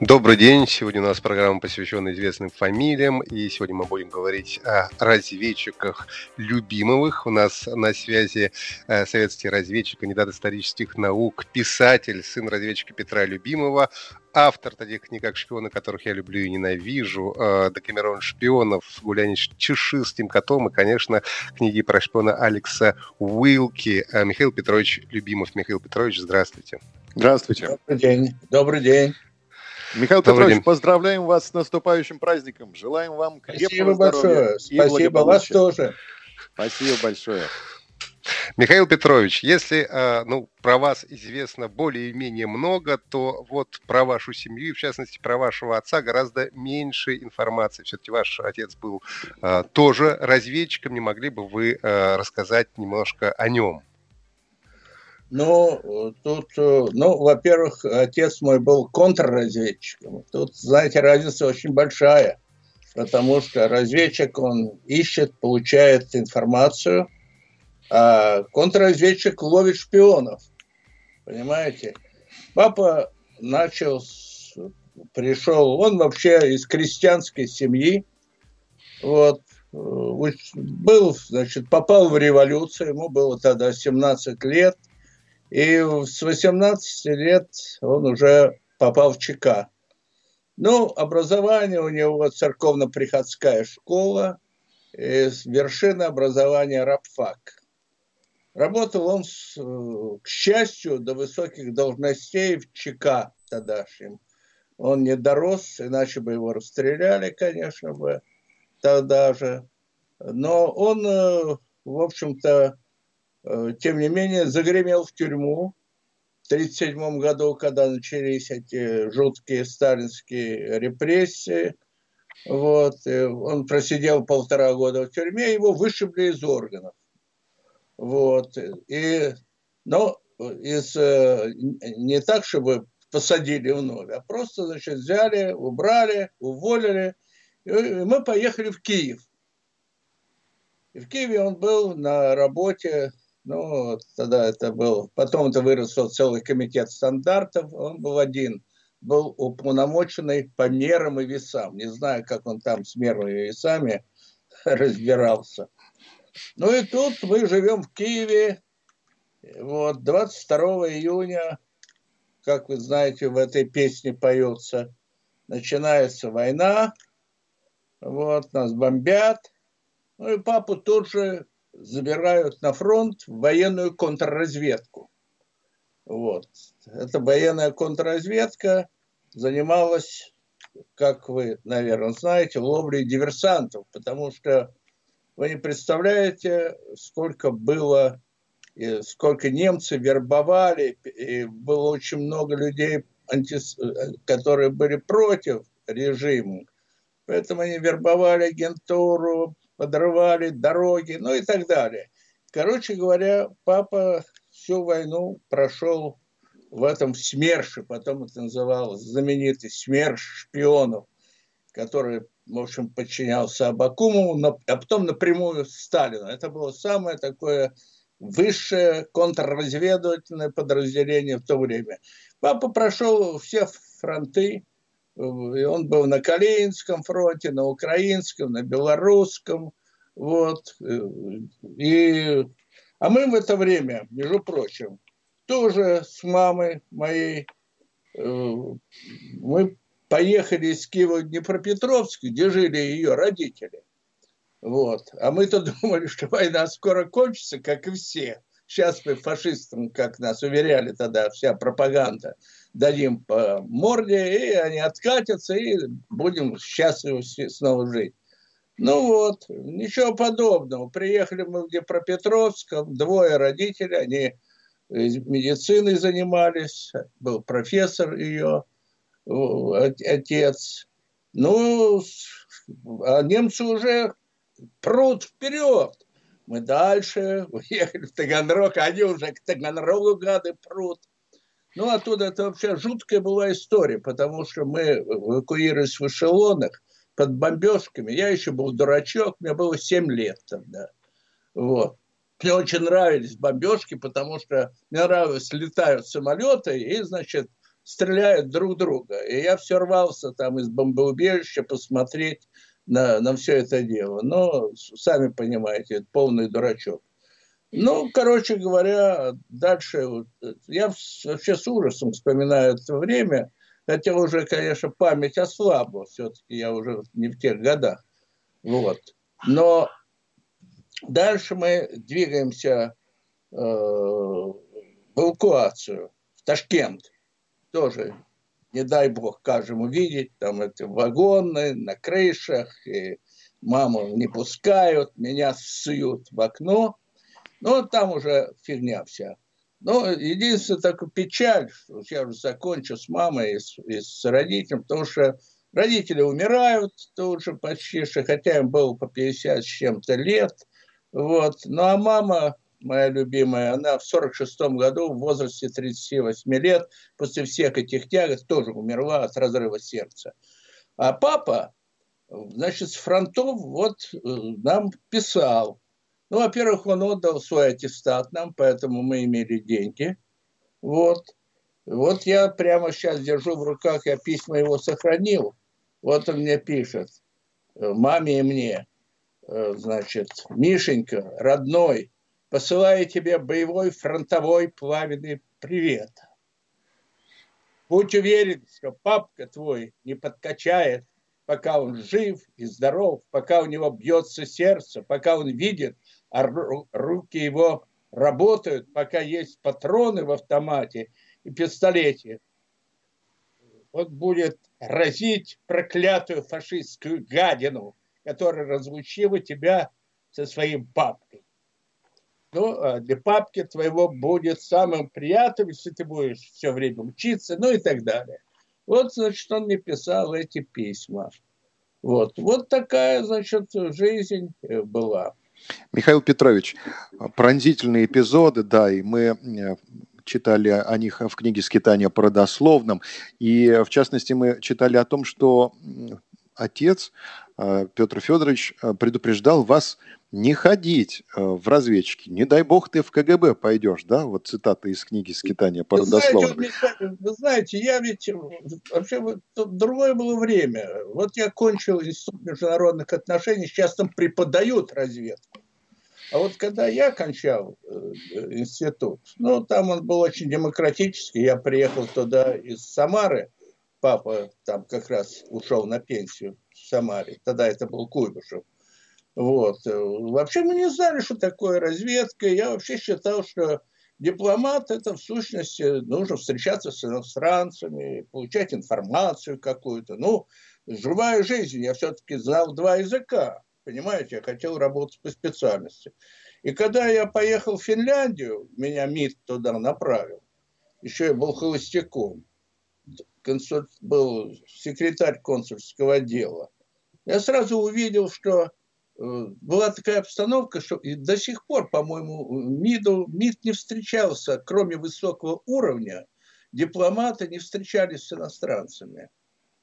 Добрый день. Сегодня у нас программа посвящена известным фамилиям. И сегодня мы будем говорить о разведчиках Любимовых. У нас на связи э, советский разведчик, кандидат исторических наук, писатель, сын разведчика Петра Любимова, автор таких книг, как «Шпионы, которых я люблю и ненавижу», э, «Декамерон шпионов», «Гуляние с чешистым котом» и, конечно, книги про шпиона Алекса Уилки. Э, Михаил Петрович Любимов. Михаил Петрович, здравствуйте. Здравствуйте. Добрый день. Добрый день. Михаил Добрый Петрович, день. поздравляем вас с наступающим праздником. Желаем вам крепкого Спасибо здоровья большое. и Спасибо вас тоже. Спасибо большое. Михаил Петрович, если э, ну, про вас известно более-менее много, то вот про вашу семью, и в частности про вашего отца, гораздо меньше информации. Все-таки ваш отец был э, тоже разведчиком. Не могли бы вы э, рассказать немножко о нем? Ну, тут, э, ну, во-первых, отец мой был контрразведчиком. Тут, знаете, разница очень большая, потому что разведчик, он ищет, получает информацию, а контрразведчик ловит шпионов. Понимаете? Папа начал, пришел, он вообще из крестьянской семьи, вот, э, был, значит, попал в революцию, ему было тогда 17 лет, и с 18 лет он уже попал в ЧК. Ну, образование у него церковно-приходская школа, вершины образования рабфак. Работал он, с, э, к счастью, до высоких должностей в ЧК тогдашнем. Он не дорос, иначе бы его расстреляли, конечно бы, тогда же. Но он, э, в общем-то, тем не менее, загремел в тюрьму в 1937 году, когда начались эти жуткие сталинские репрессии. Вот. и Он просидел полтора года в тюрьме, его вышибли из органов. Вот. И, но из, э, не так, чтобы посадили вновь, а просто, значит, взяли, убрали, уволили, и мы поехали в Киев. И в Киеве он был на работе, ну, тогда это был, потом это выросло целый комитет стандартов, он был один, был уполномоченный по мерам и весам. Не знаю, как он там с мерами и весами разбирался. Ну и тут мы живем в Киеве, вот, 22 июня, как вы знаете, в этой песне поется, начинается война, вот, нас бомбят, ну и папу тут же забирают на фронт в военную контрразведку. Вот. Эта военная контрразведка занималась, как вы, наверное, знаете, ловлей диверсантов, потому что вы не представляете, сколько было, сколько немцы вербовали, и было очень много людей, которые были против режима. Поэтому они вербовали агентуру, подрывали дороги, ну и так далее. Короче говоря, папа всю войну прошел в этом СМЕРШе, потом это называлось знаменитый СМЕРШ шпионов, который, в общем, подчинялся Абакумову, а потом напрямую Сталину. Это было самое такое высшее контрразведывательное подразделение в то время. Папа прошел все фронты, и он был на Калининском фронте, на Украинском, на Белорусском, вот, и, а мы в это время, между прочим, тоже с мамой моей, э, мы поехали из Киева в Днепропетровск, где жили ее родители. Вот. А мы-то думали, что война скоро кончится, как и все. Сейчас мы фашистам, как нас уверяли тогда, вся пропаганда, дадим по морде, и они откатятся, и будем счастливы снова жить. Ну вот, ничего подобного. Приехали мы в Днепропетровск, двое родителей, они медициной занимались, был профессор ее, отец. Ну, а немцы уже прут вперед. Мы дальше уехали в Таганрог, они уже к Таганрогу гады прут. Ну, оттуда это вообще жуткая была история, потому что мы эвакуировались в эшелонах под бомбежками. Я еще был дурачок, мне было 7 лет тогда. Вот. Мне очень нравились бомбежки, потому что мне нравилось, летают самолеты и, значит, стреляют друг друга. И я все рвался там из бомбоубежища посмотреть на, на все это дело. Но, сами понимаете, это полный дурачок. Ну, короче говоря, дальше я вообще с ужасом вспоминаю это время, хотя уже, конечно, память ослабла, все-таки я уже не в тех годах. Вот. Но дальше мы двигаемся э, в эвакуацию, в Ташкент. Тоже, не дай бог, каждому видеть, там эти вагоны на крышах, и маму не пускают, меня суют в окно – ну, там уже фигня вся. Но единственное, такая печаль, что я уже закончу с мамой и с, и с родителем, потому что родители умирают тоже почти, что, хотя им было по 50 с чем-то лет. Вот. Ну, а мама, моя любимая, она в 46 году в возрасте 38 лет после всех этих тягот тоже умерла от разрыва сердца. А папа, значит, с фронтов вот э, нам писал, ну, во-первых, он отдал свой аттестат нам, поэтому мы имели деньги. Вот. Вот я прямо сейчас держу в руках, я письма его сохранил. Вот он мне пишет, маме и мне, э, значит, Мишенька, родной, посылаю тебе боевой фронтовой пламенный привет. Будь уверен, что папка твой не подкачает, пока он жив и здоров, пока у него бьется сердце, пока он видит, а руки его работают, пока есть патроны в автомате и пистолете. Он будет разить проклятую фашистскую гадину, которая разлучила тебя со своим папкой. Ну, а для папки твоего будет самым приятным, если ты будешь все время учиться, ну и так далее. Вот, значит, он мне писал эти письма. Вот, вот такая, значит, жизнь э, была. Михаил Петрович, пронзительные эпизоды, да, и мы э, читали о них в книге «Скитания по родословным», и в частности мы читали о том, что отец Петр Федорович э, предупреждал вас не ходить в разведчики. Не дай бог ты в КГБ пойдешь, да? Вот цитата из книги «Скитания по родословным». Знаете, вы знаете, я ведь... Вообще, другое было время. Вот я кончил Институт международных отношений, сейчас там преподают разведку. А вот когда я кончал э, институт, ну, там он был очень демократический. Я приехал туда из Самары. Папа там как раз ушел на пенсию Самаре. Тогда это был Куйбышев. Вот. Вообще мы не знали, что такое разведка. Я вообще считал, что дипломат это в сущности нужно встречаться с иностранцами, получать информацию какую-то. Ну, живая жизнь. Я все-таки знал два языка. Понимаете, я хотел работать по специальности. И когда я поехал в Финляндию, меня МИД туда направил, еще я был холостяком, консуль, был секретарь консульского дела, я сразу увидел, что э, была такая обстановка, что и до сих пор, по-моему, МИДу, МИД не встречался, кроме высокого уровня, дипломаты не встречались с иностранцами.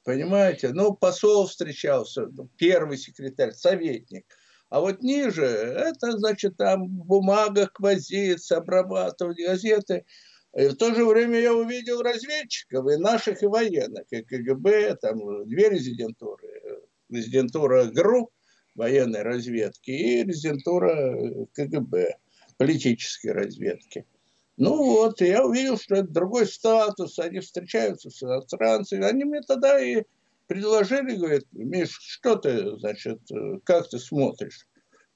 Понимаете? Ну, посол встречался, ну, первый секретарь, советник. А вот ниже, это, значит, там в бумагах возиться, обрабатывать газеты. И в то же время я увидел разведчиков, и наших, и военных, и КГБ, там две резидентуры. Резидентура ГРУ, военной разведки, и резидентура КГБ, политической разведки. Ну вот, я увидел, что это другой статус, они встречаются с иностранцами. Они мне тогда и предложили, говорят, Миш, что ты, значит, как ты смотришь?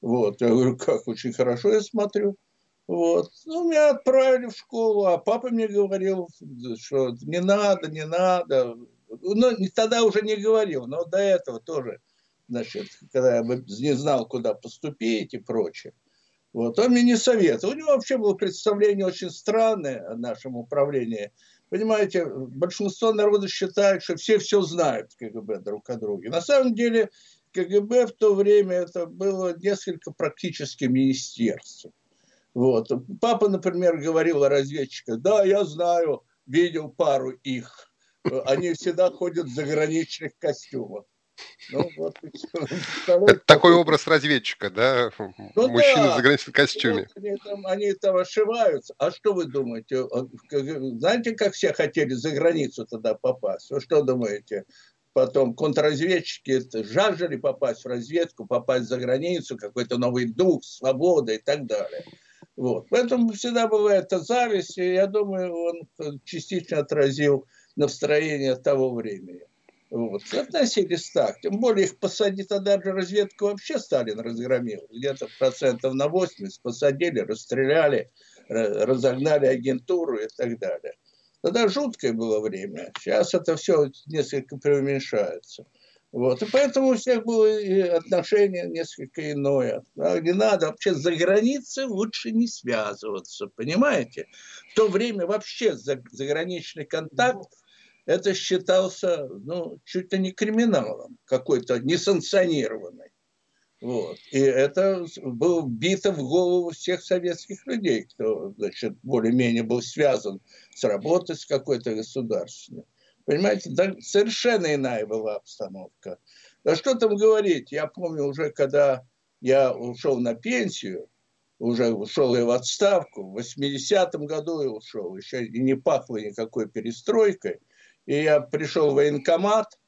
Вот, я говорю, как, очень хорошо я смотрю. Вот. Ну, меня отправили в школу, а папа мне говорил, что не надо, не надо. Ну, тогда уже не говорил, но до этого тоже, значит, когда я не знал, куда поступить и прочее. Вот. Он мне не советовал. У него вообще было представление очень странное о нашем управлении. Понимаете, большинство народа считает, что все все знают КГБ друг о друге. На самом деле КГБ в то время это было несколько практически министерств. Вот. Папа, например, говорил о разведчиках. Да, я знаю, видел пару их. Они всегда ходят в заграничных костюмах. Ну, вот, Такой образ разведчика, да? Ну, Мужчина да. в заграничном костюме. Вот они, там, они там ошиваются. А что вы думаете? Знаете, как все хотели за границу тогда попасть? Вы что думаете? Потом контрразведчики жаждали попасть в разведку, попасть за границу, какой-то новый дух, свобода и так далее. Вот. Поэтому всегда бывает эта зависть, и я думаю, он частично отразил настроение того времени. Вот. Относились так. Тем более их посадить, тогда же разведку вообще Сталин разгромил. Где-то процентов на 80 посадили, расстреляли, разогнали агентуру и так далее. Тогда жуткое было время. Сейчас это все несколько преуменьшается. Вот. И поэтому у всех было отношение несколько иное. Не надо вообще за границей лучше не связываться, понимаете? В то время вообще заграничный контакт это считался ну, чуть ли не криминалом, какой-то несанкционированный. Вот. И это было бито в голову всех советских людей, кто значит, более-менее был связан с работой с какой-то государственной. Понимаете, да, совершенно иная была обстановка. Да что там говорить, я помню уже, когда я ушел на пенсию, уже ушел и в отставку, в 80-м году я ушел, еще и не пахло никакой перестройкой, и я пришел в военкомат,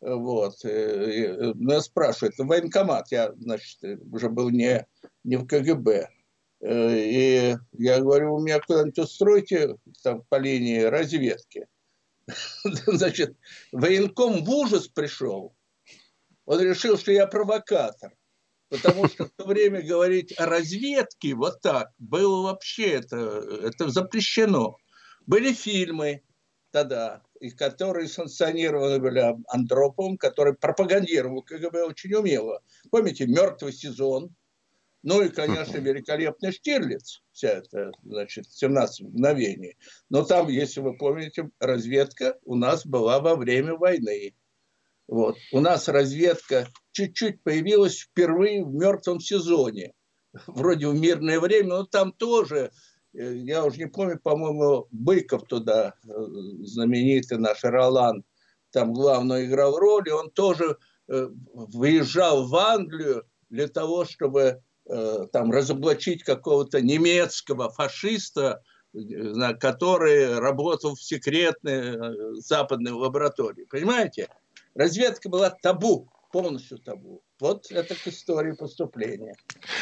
вот, и меня спрашивают, военкомат, я, значит, уже был не, не в КГБ, и я говорю, у меня куда-нибудь устройте там, по линии разведки. Значит, военком в ужас пришел. Он решил, что я провокатор. Потому что в то время говорить о разведке вот так было вообще это, это запрещено. Были фильмы тогда, и которые санкционированы были Андроповым, который пропагандировал КГБ очень умело. Помните, «Мертвый сезон», ну и, конечно, великолепный Штирлиц, вся эта, значит, 17 мгновений. Но там, если вы помните, разведка у нас была во время войны. Вот. У нас разведка чуть-чуть появилась впервые в мертвом сезоне. Вроде в мирное время, но там тоже я уже не помню, по-моему, Быков туда, э, знаменитый наш Ролан, там главную играл роль, и он тоже э, выезжал в Англию для того, чтобы там разоблачить какого-то немецкого фашиста, который работал в секретной западной лаборатории. Понимаете? Разведка была табу, полностью табу. Вот это к истории поступления.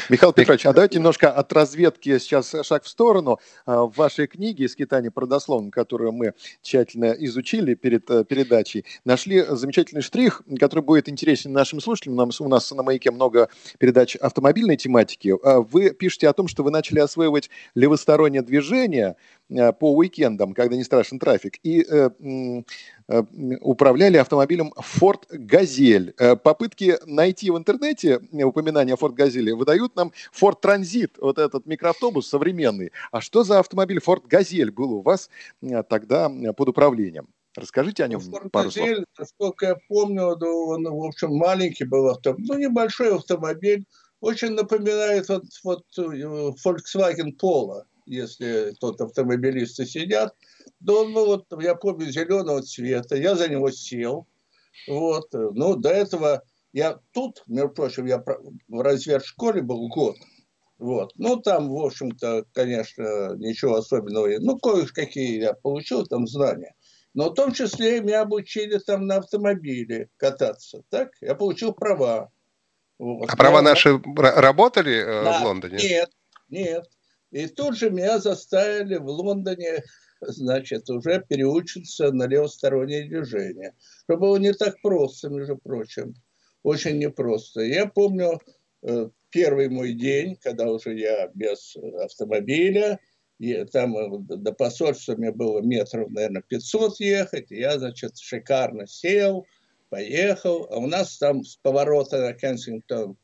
Михаил Петрович, а давайте немножко от разведки сейчас шаг в сторону. А, в вашей книге «Скитание продословно», которую мы тщательно изучили перед э, передачей, нашли замечательный штрих, который будет интересен нашим слушателям. Нам, у нас на «Маяке» много передач автомобильной тематики. А, вы пишете о том, что вы начали осваивать левостороннее движение э, по уикендам, когда не страшен трафик, и э, управляли автомобилем Ford Газель. Попытки найти найти в интернете упоминания о Ford Газели, выдают нам Ford Transit, вот этот микроавтобус современный. А что за автомобиль Ford Газель был у вас э, тогда под управлением? Расскажите о нем Ford пару Газель, слов. Насколько я помню, он, в общем, маленький был автомобиль, ну, небольшой автомобиль, очень напоминает вот, вот э, Volkswagen Polo, если тот автомобилисты сидят. Да он был, вот, я помню, зеленого цвета, я за него сел. Вот. Ну, до этого я тут, между прочим, я в разведшколе был год. Вот. Ну, там, в общем-то, конечно, ничего особенного. Ну, кое-какие я получил там знания. Но в том числе меня обучили там на автомобиле кататься. Так? Я получил права. Вот. А права наши работали э, да, в Лондоне? Нет, нет. И тут же меня заставили в Лондоне, значит, уже переучиться на левостороннее движение. Что было не так просто, между прочим очень непросто. Я помню э, первый мой день, когда уже я без автомобиля, и там э, до посольства мне было метров, наверное, 500 ехать, и я, значит, шикарно сел, поехал, а у нас там с поворота на Кенсингтон,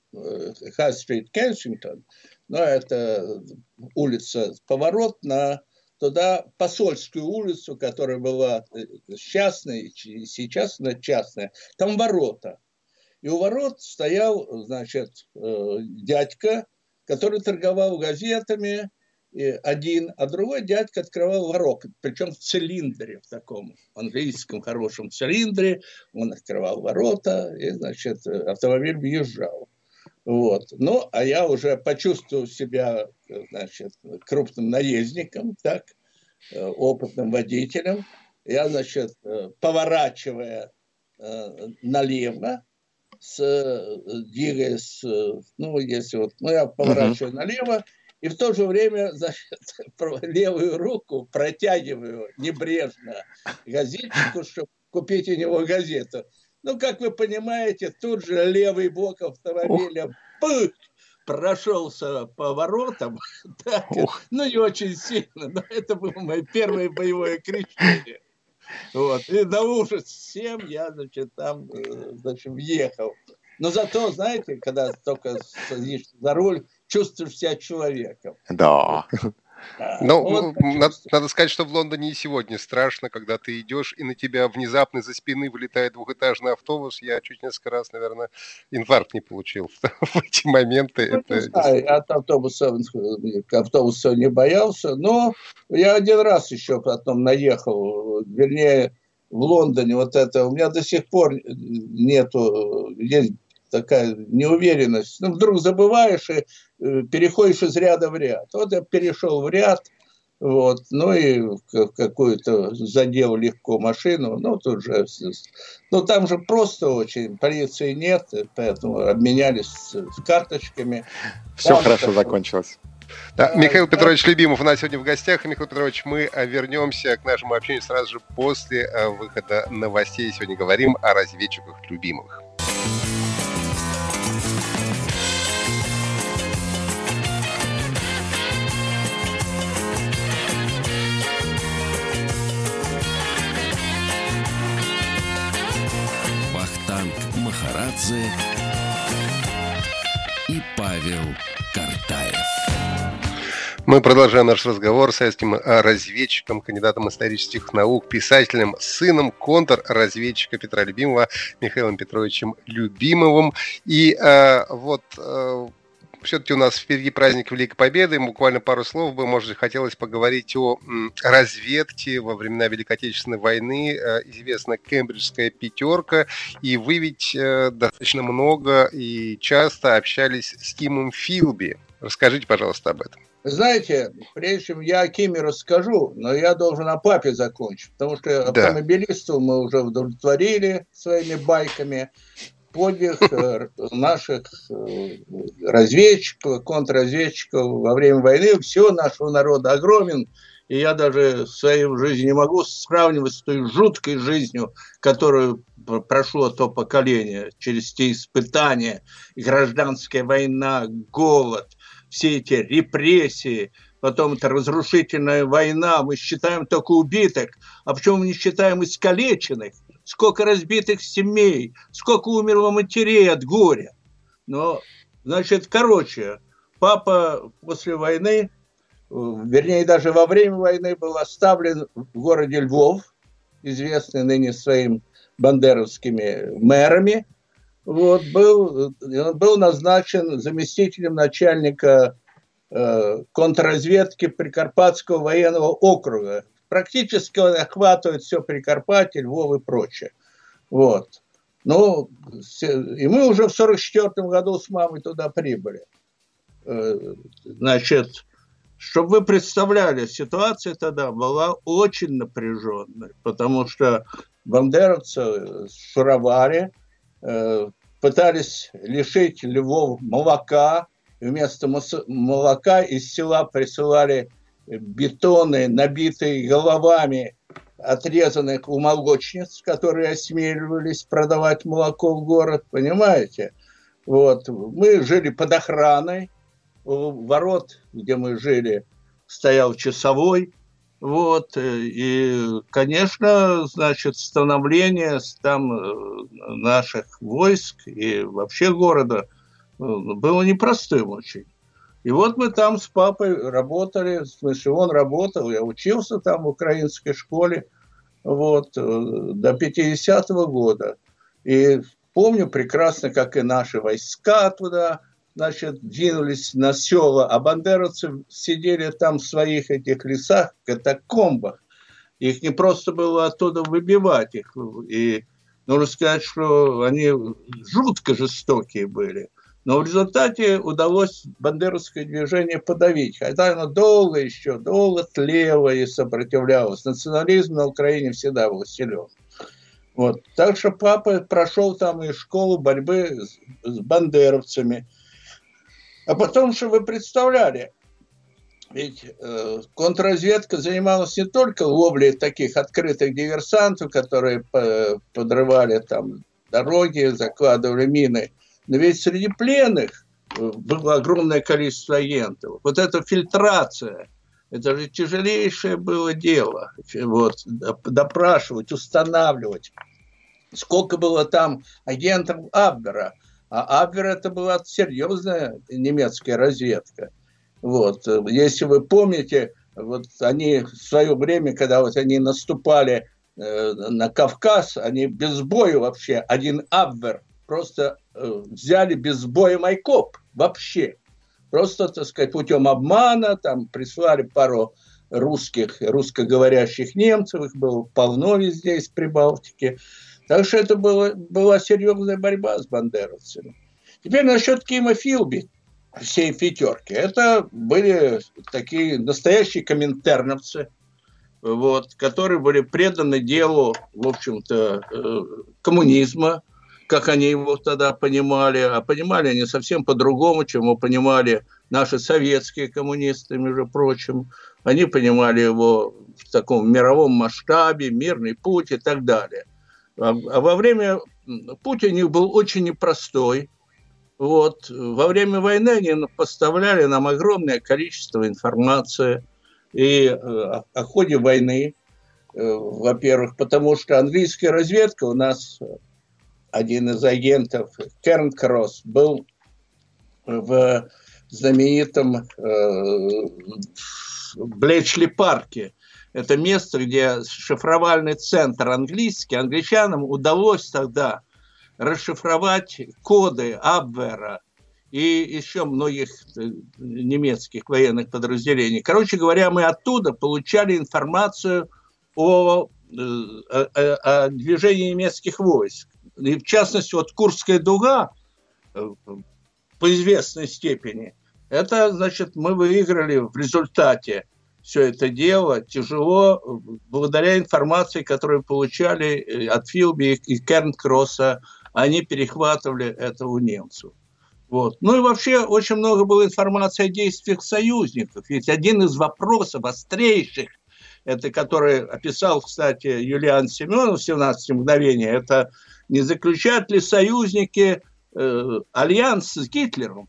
Хай-стрит Кенсингтон, но это улица, поворот на туда посольскую улицу, которая была э, частная, сейчас она частная, там ворота. И у ворот стоял, значит, э, дядька, который торговал газетами, один, а другой дядька открывал ворот, причем в цилиндре, в таком английском хорошем цилиндре, он открывал ворота, и, значит, автомобиль въезжал. Вот. Ну, а я уже почувствовал себя, значит, крупным наездником, так, э, опытным водителем. Я, значит, э, поворачивая налево, с, двигаясь, ну, если вот, ну, я поворачиваю uh-huh. налево, и в то же время, значит, левую руку протягиваю небрежно газетчику, чтобы купить у него газету. Ну, как вы понимаете, тут же левый бок автомобиля пых, прошелся по воротам, так, ну не очень сильно, но это было мое первое боевое крещение. Вот. И на ужас всем я, значит, там, э, значит, въехал. Но зато, знаете, когда только садишься за руль, чувствуешь себя человеком. Да. Ну, вот, надо, надо сказать, что в Лондоне и сегодня страшно, когда ты идешь, и на тебя внезапно за спины вылетает двухэтажный автобус. Я чуть несколько раз, наверное, инфаркт не получил в эти моменты. Ну, это... знаю, я от автобуса, автобуса не боялся, но я один раз еще потом наехал, вернее, в Лондоне вот это, у меня до сих пор нету, есть такая неуверенность. Ну, вдруг забываешь и э, переходишь из ряда в ряд. Вот я перешел в ряд, вот, ну и какую-то задел легко машину, ну тут же, ну там же просто очень, полиции нет, поэтому обменялись карточками. Все там хорошо это... закончилось. Да, Михаил Петрович Любимов у нас сегодня в гостях. Михаил Петрович, мы э, вернемся к нашему общению сразу же после э, выхода новостей. Сегодня говорим о разведчиках Любимовых. Махарадзе и Павел Картаев. Мы продолжаем наш разговор с советским разведчиком, кандидатом исторических наук, писателем, сыном контрразведчика Петра Любимова Михаилом Петровичем Любимовым. И э, вот э, все-таки у нас впереди праздник Великой Победы. Буквально пару слов бы, может, хотелось поговорить о разведке во времена Великой Отечественной войны. Э, известна Кембриджская пятерка. И вы ведь э, достаточно много и часто общались с Кимом Филби. Расскажите, пожалуйста, об этом. Знаете, прежде чем я о Киме расскажу, но я должен о папе закончить, потому что да. автомобилистов мы уже удовлетворили своими байками подвиг э, наших э, разведчиков, контрразведчиков во время войны, всего нашего народа огромен. И я даже в своей жизни не могу сравнивать с той жуткой жизнью, которую прошло то поколение, через те испытания, гражданская война, голод, все эти репрессии, потом это разрушительная война, мы считаем только убитых, а почему мы не считаем искалеченных? Сколько разбитых семей, сколько умерло матерей от горя. Но, значит, короче, папа после войны, вернее, даже во время войны был оставлен в городе Львов, известный ныне своим бандеровскими мэрами, вот, был, он был назначен заместителем начальника э, контрразведки Прикарпатского военного округа практически он охватывает все Прикарпатье, Львов и прочее. Вот. Ну, и мы уже в 44 году с мамой туда прибыли. Э, значит, чтобы вы представляли, ситуация тогда была очень напряженной, потому что бандеровцы шуровали, э, пытались лишить Львов молока, вместо молока из села присылали бетоны, набитые головами отрезанных у молочниц, которые осмеливались продавать молоко в город, понимаете? Вот. Мы жили под охраной, у ворот, где мы жили, стоял часовой, вот, и, конечно, значит, становление там э, наших войск и вообще города э, было непростым очень. И вот мы там с папой работали, в смысле, он работал, я учился там в украинской школе, вот, э, до 50-го года. И помню прекрасно, как и наши войска туда, значит, двинулись на села, а бандеровцы сидели там в своих этих лесах, катакомбах. Их не просто было оттуда выбивать. Их, и нужно сказать, что они жутко жестокие были. Но в результате удалось бандеровское движение подавить. Хотя оно долго еще, долго тлело и сопротивлялось. Национализм на Украине всегда был силен. Вот. Так что папа прошел там и школу борьбы с, с бандеровцами. А потом, что вы представляли, ведь э, контрразведка занималась не только ловлей таких открытых диверсантов, которые подрывали там дороги, закладывали мины, но ведь среди пленных э, было огромное количество агентов. Вот эта фильтрация, это же тяжелейшее было дело. Вот, допрашивать, устанавливать. Сколько было там агентов Абвера. А Абвер это была серьезная немецкая разведка. Вот. Если вы помните, вот они в свое время, когда вот они наступали э, на Кавказ, они без боя вообще, один Абвер просто э, взяли без боя Майкоп вообще. Просто, так сказать, путем обмана, там прислали пару русских, русскоговорящих немцев, их было полно везде из Прибалтики. Так что это было, была серьезная борьба с бандеровцами. Теперь насчет Кима Филби всей пятерки. Это были такие настоящие коминтерновцы, вот, которые были преданы делу, в общем-то, э, коммунизма, как они его тогда понимали, а понимали они совсем по-другому, чем его понимали наши советские коммунисты, между прочим. Они понимали его в таком мировом масштабе, мирный путь и так далее. А, а во время путь у них был очень непростой. Вот. Во время войны они поставляли нам огромное количество информации и э, о ходе войны, э, во-первых, потому что английская разведка у нас один из агентов, Керн Кросс, был в знаменитом э, Блечли парке. Это место, где шифровальный центр английский. Англичанам удалось тогда расшифровать коды Абвера и еще многих э, немецких военных подразделений. Короче говоря, мы оттуда получали информацию о, э, о, о движении немецких войск и в частности, вот Курская дуга э, по известной степени, это, значит, мы выиграли в результате все это дело тяжело, благодаря информации, которую получали э, от Филби и Кернкросса, они перехватывали это у немцев. Вот. Ну и вообще очень много было информации о действиях союзников. Ведь один из вопросов острейших, это который описал, кстати, Юлиан Семенов в 17 мгновениях, это не заключают ли союзники э, альянс с Гитлером.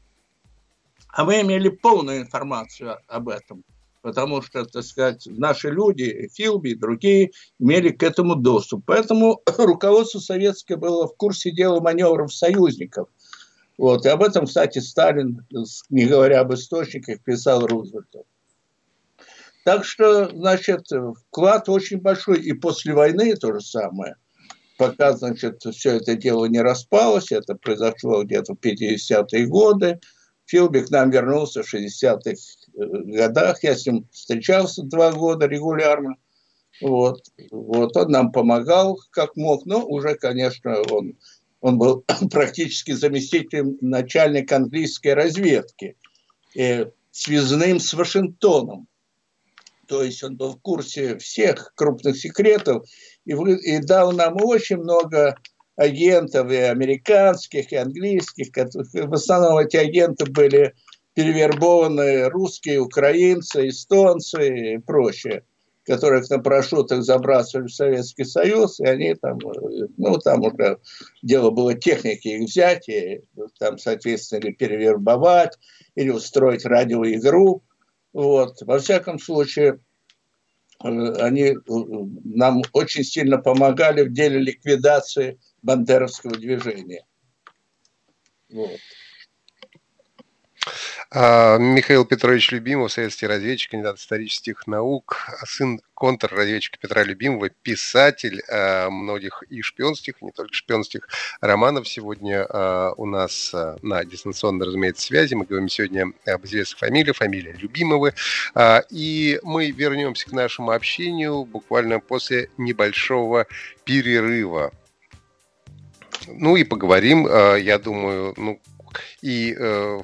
А мы имели полную информацию об этом, потому что, так сказать, наши люди, Филби и другие, имели к этому доступ. Поэтому руководство советское было в курсе дела маневров союзников. Вот. И об этом, кстати, Сталин, не говоря об источниках, писал Рузвельту. Так что, значит, вклад очень большой. И после войны то же самое пока, значит, все это дело не распалось, это произошло где-то в 50-е годы, Филби к нам вернулся в 60-х э, годах, я с ним встречался два года регулярно, вот, вот, он нам помогал как мог, но уже, конечно, он, он был практически заместителем начальника английской разведки, и связным с Вашингтоном, то есть он был в курсе всех крупных секретов и, дал нам очень много агентов и американских, и английских. В основном эти агенты были перевербованы русские, украинцы, эстонцы и прочее, которых на парашютах забрасывали в Советский Союз, и они там, ну, там уже дело было техники их взять, и там, соответственно, или перевербовать, или устроить радиоигру. Вот. Во всяком случае, они э, нам очень сильно помогали в деле ликвидации бандеровского движения. Вот. А, Михаил Петрович Любимов, советский разведчик, кандидат исторических наук, сын контрразведчика Петра Любимова, писатель а, многих и шпионских, не только шпионских романов. Сегодня а, у нас на дистанционной, разумеется, связи. Мы говорим сегодня об известных фамилиях, фамилия Любимовы. И мы вернемся к нашему общению буквально после небольшого перерыва. Ну и поговорим, я думаю, ну, и э,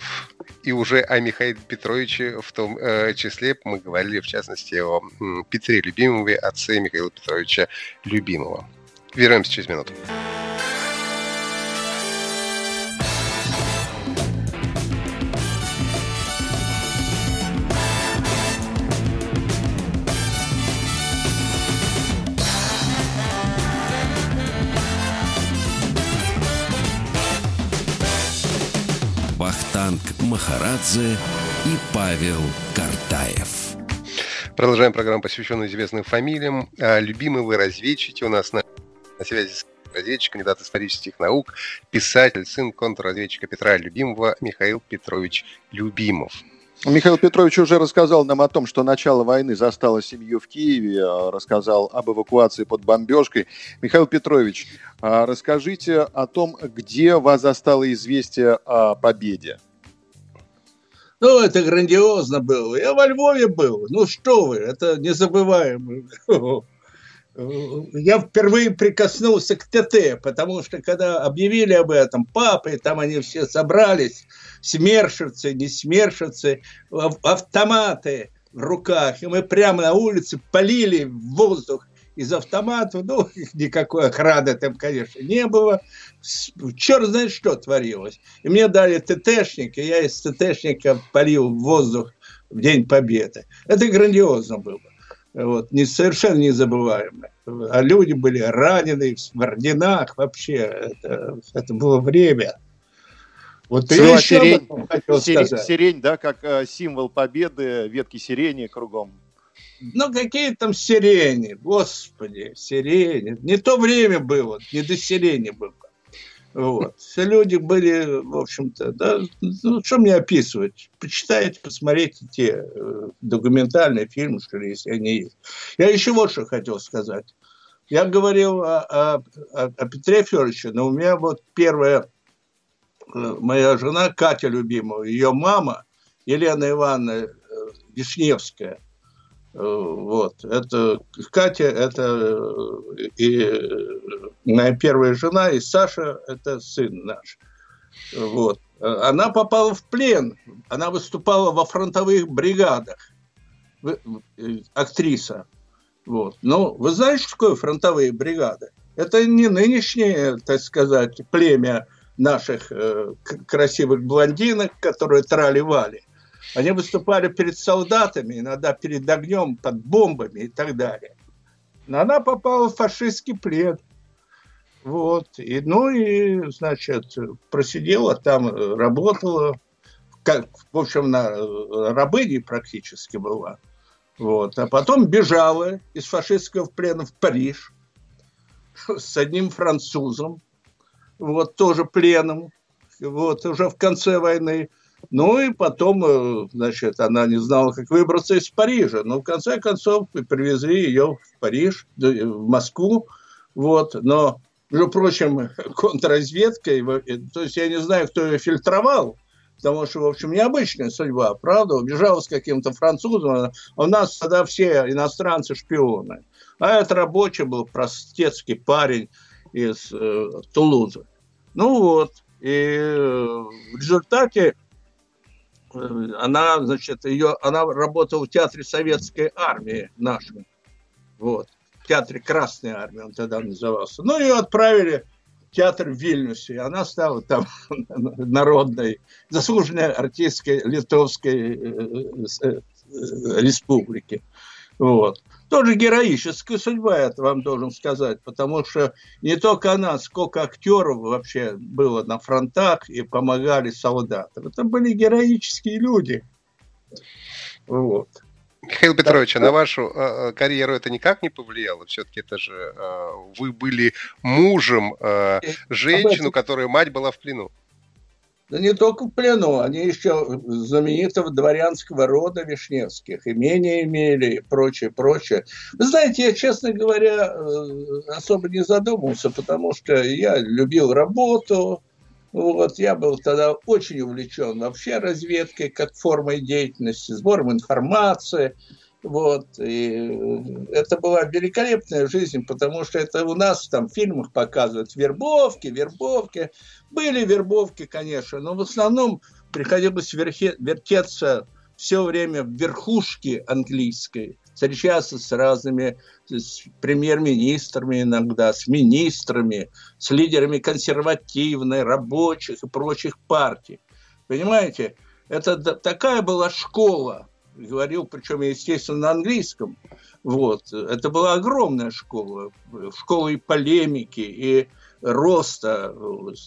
и уже о Михаиле Петровиче в том э, числе мы говорили, в частности, о Петре Любимове, отце Михаила Петровича Любимого. Вернемся через минуту. Вахтанг Махарадзе и Павел Картаев. Продолжаем программу, посвященную известным фамилиям. А, любимый вы разведчики у нас на, на связи с разведчик, кандидат исторических наук, писатель, сын контрразведчика Петра Любимого Михаил Петрович Любимов. Михаил Петрович уже рассказал нам о том, что начало войны застало семью в Киеве, а, рассказал об эвакуации под бомбежкой. Михаил Петрович, а, расскажите о том, где вас застало известие о победе. Ну, это грандиозно было. Я во Львове был. Ну, что вы, это незабываемо. я впервые прикоснулся к ТТ, потому что когда объявили об этом папы, там они все собрались, смершицы, не смершицы, автоматы в руках, и мы прямо на улице полили в воздух из автомата, ну, никакой охраны там, конечно, не было. Черт знает, что творилось. И мне дали ТТшник, и я из ТТшника полил в воздух в День Победы. Это грандиозно было вот, не, совершенно незабываемое. А люди были ранены в орденах вообще. Это, это было время. Вот Цела еще сирень, сирень, сирень, да, как э, символ победы, ветки сирени кругом. Ну, какие там сирени, господи, сирени. Не то время было, не до сирени было. Вот. Все люди были, в общем-то, да, ну, что мне описывать? Почитайте, посмотрите те э, документальные фильмы, что ли, если они есть. Я еще вот что хотел сказать. Я говорил о, о, о Петре Федоровиче, но у меня вот первая э, моя жена Катя любимая, ее мама Елена Ивановна э, Вишневская – вот. Это Катя, это э, и моя первая жена, и Саша, это сын наш. Вот. Она попала в плен. Она выступала во фронтовых бригадах. Э, актриса. Вот. Но вы знаете, что такое фронтовые бригады? Это не нынешнее, так сказать, племя наших э, красивых блондинок, которые трали-вали. Они выступали перед солдатами, иногда перед огнем, под бомбами и так далее. Но она попала в фашистский плен. Вот. И, ну и, значит, просидела там, работала, как, в общем, на рабыне практически была. Вот. А потом бежала из фашистского плена в Париж с одним французом, вот, тоже пленом, вот, уже в конце войны. Ну и потом, э, значит, она не знала, как выбраться из Парижа. Но в конце концов привезли ее в Париж, в Москву. Вот. Но, между прочим, контрразведка, то есть я не знаю, кто ее фильтровал, потому что, в общем, необычная судьба, правда? Убежала с каким-то французом, у нас тогда все иностранцы шпионы. А это рабочий был, простецкий парень из э, Тулузы. Ну вот, и э, в результате она, значит, ее, она работала в театре советской армии нашей, вот, в театре Красной армии он тогда назывался. Ну, ее отправили в театр в Вильнюсе, и она стала там народной, заслуженной артисткой Литовской э, э, э, республики. Вот тоже героическая судьба, я вам должен сказать, потому что не только она, сколько актеров вообще было на фронтах и помогали солдатам. Это были героические люди. Вот. Михаил Петрович, а на вашу э, карьеру это никак не повлияло? Все-таки это же э, вы были мужем э, женщину, которая мать была в плену. Да не только в плену, они еще знаменитого дворянского рода Вишневских, имения имели и прочее, прочее. Вы знаете, я, честно говоря, э, особо не задумывался, потому что я любил работу, вот, я был тогда очень увлечен вообще разведкой как формой деятельности, сбором информации – вот. И это была великолепная жизнь, потому что это у нас там в фильмах показывают вербовки, вербовки. Были вербовки, конечно, но в основном приходилось верхе, вертеться все время в верхушке английской, встречаться с разными с премьер-министрами иногда, с министрами, с лидерами консервативной, рабочих и прочих партий. Понимаете, это такая была школа говорил, причем, естественно, на английском. Вот. Это была огромная школа, школа и полемики, и роста,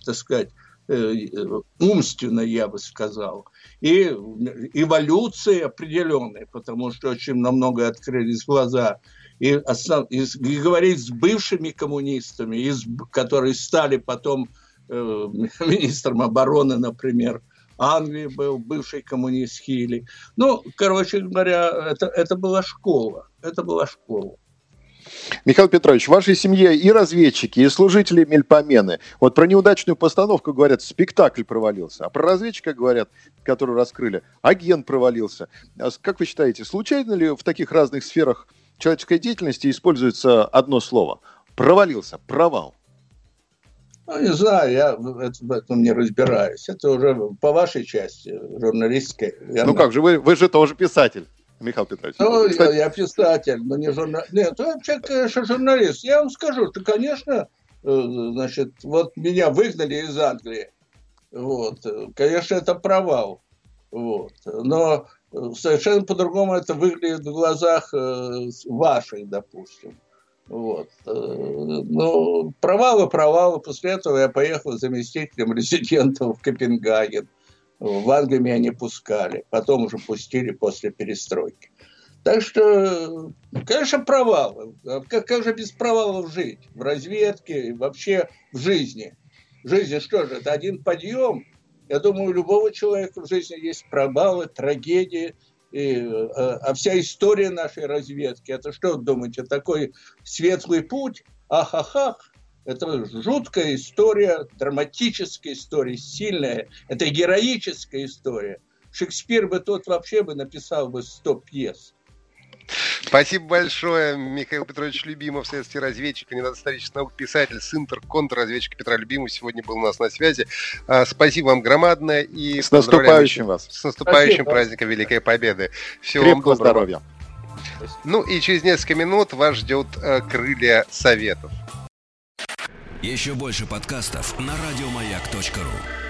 так сказать, э, умственно, я бы сказал, и эволюции определенной, потому что очень на многое открылись глаза. И, основ, и говорить с бывшими коммунистами, из, которые стали потом э, министром обороны, например, Англии был, бывший коммунист Хилли. Ну, короче говоря, это, это была школа. Это была школа. Михаил Петрович, в вашей семье и разведчики, и служители Мельпомены. Вот про неудачную постановку говорят, спектакль провалился. А про разведчика говорят, который раскрыли, агент провалился. А как вы считаете, случайно ли в таких разных сферах человеческой деятельности используется одно слово? Провалился, провал. Ну, не знаю, я в этом не разбираюсь. Это уже по вашей части журналистской. Верно? Ну как же, вы, вы же тоже писатель. Михаил Петрович. Ну, я, я писатель, но не журналист. Нет, я вообще, конечно, журналист. Я вам скажу, что, конечно, э, значит, вот меня выгнали из Англии. Вот. Конечно, это провал. Вот. Но совершенно по-другому это выглядит в глазах э, ваших, допустим. Вот. Э, ну, провалы, провалы. После этого я поехал заместителем резидента в Копенгаген. В Англию меня не пускали. Потом уже пустили после перестройки. Так что, конечно, провалы. Как, как же без провалов жить? В разведке вообще в жизни. В жизни что же, это один подъем. Я думаю, у любого человека в жизни есть провалы, трагедии – и, э, а вся история нашей разведки, это что думаете, такой светлый путь? Ах-ах-ах, это жуткая история, драматическая история, сильная, это героическая история. Шекспир бы тот вообще бы написал бы 100 пьес. Спасибо большое, Михаил Петрович Любимов, следствие разведчик, кандидат исторических наук, писатель, сын контрразведчика Петра Любимова сегодня был у нас на связи. А, спасибо вам громадное и с наступающим вас. С наступающим Спасибо. праздником Великой Победы. Всего Крепкого вам доброго. здоровья. Ну и через несколько минут вас ждет э, крылья советов. Еще больше подкастов на радиомаяк.ру